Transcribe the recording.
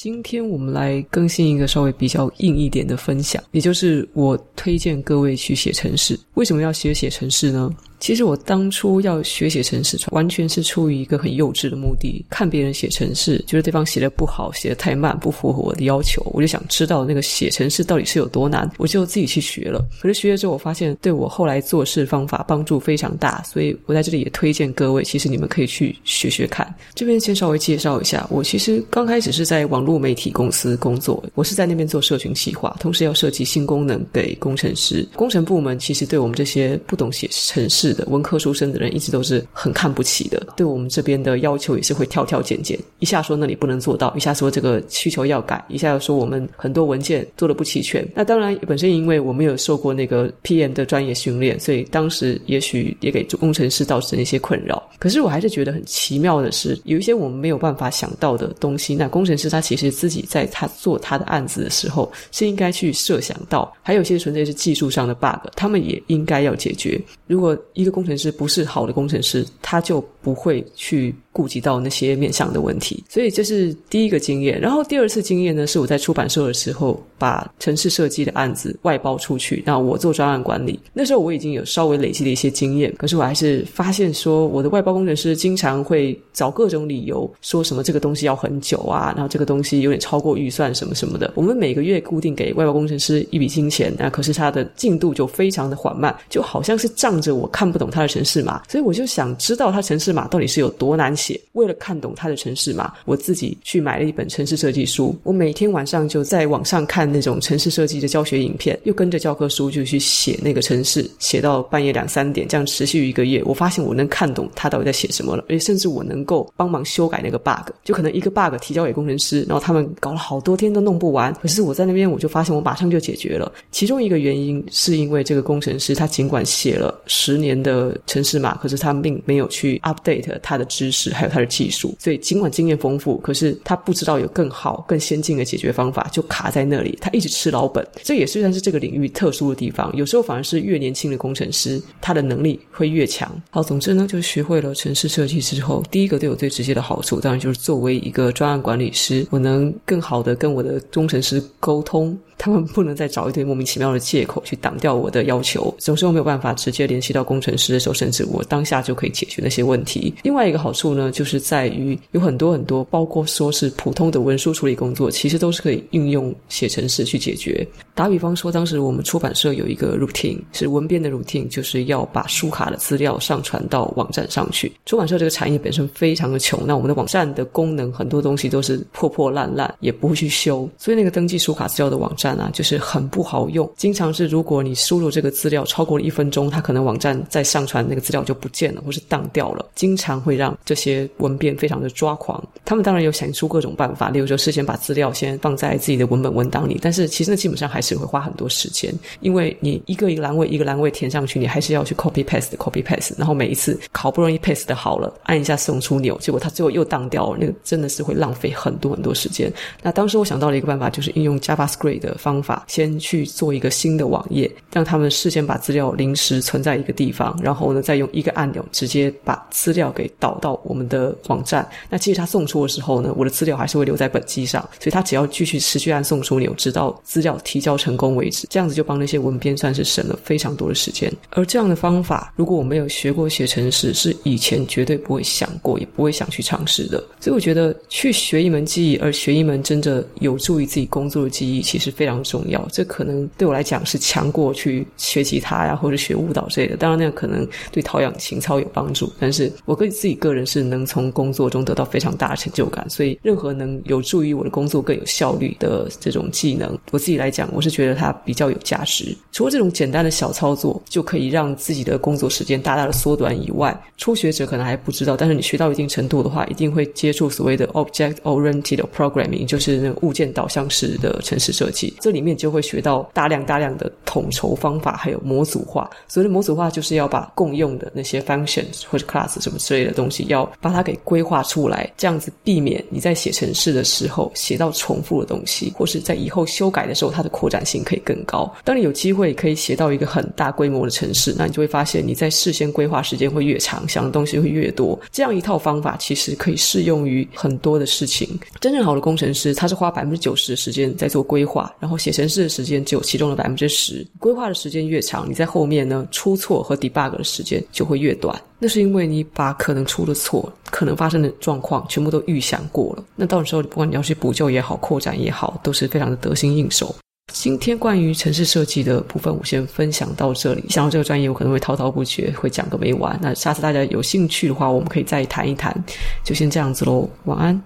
今天我们来更新一个稍微比较硬一点的分享，也就是我推荐各位去写程式。为什么要学写程式呢？其实我当初要学写程式，完全是出于一个很幼稚的目的。看别人写程式，觉得对方写的不好，写的太慢，不符合我的要求，我就想知道那个写程式到底是有多难，我就自己去学了。可是学了之后，我发现对我后来做事方法帮助非常大，所以我在这里也推荐各位，其实你们可以去学学看。这边先稍微介绍一下，我其实刚开始是在网络媒体公司工作，我是在那边做社群企划，同时要设计新功能给工程师。工程部门其实对我们这些不懂写程式的文科出身的人一直都是很看不起的，对我们这边的要求也是会挑挑拣拣，一下说那里不能做到，一下说这个需求要改，一下又说我们很多文件做的不齐全。那当然本身因为我没有受过那个 PM 的专业训练，所以当时也许也给工程师造成一些困扰。可是我还是觉得很奇妙的是，有一些我们没有办法想到的东西，那工程师他其实自己在他做他的案子的时候是应该去设想到，还有些纯粹是技术上的 bug，他们也应该要解决。如果一个工程师不是好的工程师，他就不会去顾及到那些面向的问题。所以这是第一个经验。然后第二次经验呢，是我在出版社的时候，把城市设计的案子外包出去，那我做专案管理。那时候我已经有稍微累积了一些经验，可是我还是发现说，我的外包工程师经常会找各种理由，说什么这个东西要很久啊，然后这个东西有点超过预算什么什么的。我们每个月固定给外包工程师一笔金钱，那可是他的进度就非常的缓慢，就好像是仗着我看不懂他的城市码，所以我就想知道他城市码到底是有多难写。为了看懂他的城市码，我自己去买了一本城市设计书。我每天晚上就在网上看那种城市设计的教学影片，又跟着教科书就去写那个城市，写到半夜两三点，这样持续一个月。我发现我能看懂他到底在写什么了，而且甚至我能够帮忙修改那个 bug。就可能一个 bug 提交给工程师，然后他们搞了好多天都弄不完，可是我在那边我就发现我马上就解决了。其中一个原因是因为这个工程师他尽管写了十年的城市码，可是他并没有去 update 他的知识还有他的技术，所以尽管经验丰富，可是他不知道有更好更先进的解决方法，就卡在那里。他一直吃老本，这也虽然是这个领域特殊的地方，有时候反而是越年轻的工程师，他的能力会越强。好，总之呢，就学会了城市设计之后，第一个对我最直接的好处，当然就是作为一个专案管理师，我能更好的跟我的工程师沟通。他们不能再找一堆莫名其妙的借口去挡掉我的要求。总是我没有办法直接联系到工程师的时候，甚至我当下就可以解决那些问题。另外一个好处呢，就是在于有很多很多，包括说是普通的文书处理工作，其实都是可以运用写程式去解决。打比方说，当时我们出版社有一个 routine，是文编的 routine，就是要把书卡的资料上传到网站上去。出版社这个产业本身非常的穷，那我们的网站的功能很多东西都是破破烂烂，也不会去修，所以那个登记书卡资料的网站。啊，就是很不好用。经常是，如果你输入这个资料超过了一分钟，它可能网站再上传那个资料就不见了，或是当掉了。经常会让这些文编非常的抓狂。他们当然有想出各种办法，例如说事先把资料先放在自己的文本文档里，但是其实那基本上还是会花很多时间，因为你一个一个栏位一个栏位填上去，你还是要去 copy paste copy paste，然后每一次好不容易 paste 的好了，按一下送出钮，结果它最后又当掉了，那个真的是会浪费很多很多时间。那当时我想到了一个办法，就是应用 JavaScript 的方法，先去做一个新的网页，让他们事先把资料临时存在一个地方，然后呢，再用一个按钮直接把资料给导到我们的网站。那其实他送出的时候呢，我的资料还是会留在本机上，所以他只要继续持续按送出钮，直到资料提交成功为止。这样子就帮那些文编算是省了非常多的时间。而这样的方法，如果我没有学过写程式，是以前绝对不会想过，也不会想去尝试的。所以我觉得去学一门技艺，而学一门真的有助于自己工作的技艺，其实非非常重要。这可能对我来讲是强过去学吉他呀，或者学舞蹈之类的。当然，那样可能对陶养情操有帮助。但是我跟自己个人是能从工作中得到非常大的成就感，所以任何能有助于我的工作更有效率的这种技能，我自己来讲，我是觉得它比较有价值。除了这种简单的小操作就可以让自己的工作时间大大的缩短以外，初学者可能还不知道，但是你学到一定程度的话，一定会接触所谓的 Object-Oriented Programming，就是那个物件导向式的程式设计。这里面就会学到大量大量的统筹方法，还有模组化。所谓的模组化，就是要把共用的那些 functions 或者 class 什么之类的东西，要把它给规划出来，这样子避免你在写程式的时候写到重复的东西，或是在以后修改的时候，它的扩展性可以更高。当你有机会可以写到一个很大规模的程式，那你就会发现你在事先规划时间会越长，想的东西会越多。这样一套方法其实可以适用于很多的事情。真正好的工程师，他是花百分之九十的时间在做规划，然然后写程式的时间只有其中的百分之十。规划的时间越长，你在后面呢，出错和 debug 的时间就会越短。那是因为你把可能出的错、可能发生的状况全部都预想过了。那到时候，不管你要去补救也好、扩展也好，都是非常的得心应手。今天关于城市设计的部分，我先分享到这里。想到这个专业，我可能会滔滔不绝，会讲个没完。那下次大家有兴趣的话，我们可以再谈一谈。就先这样子喽，晚安。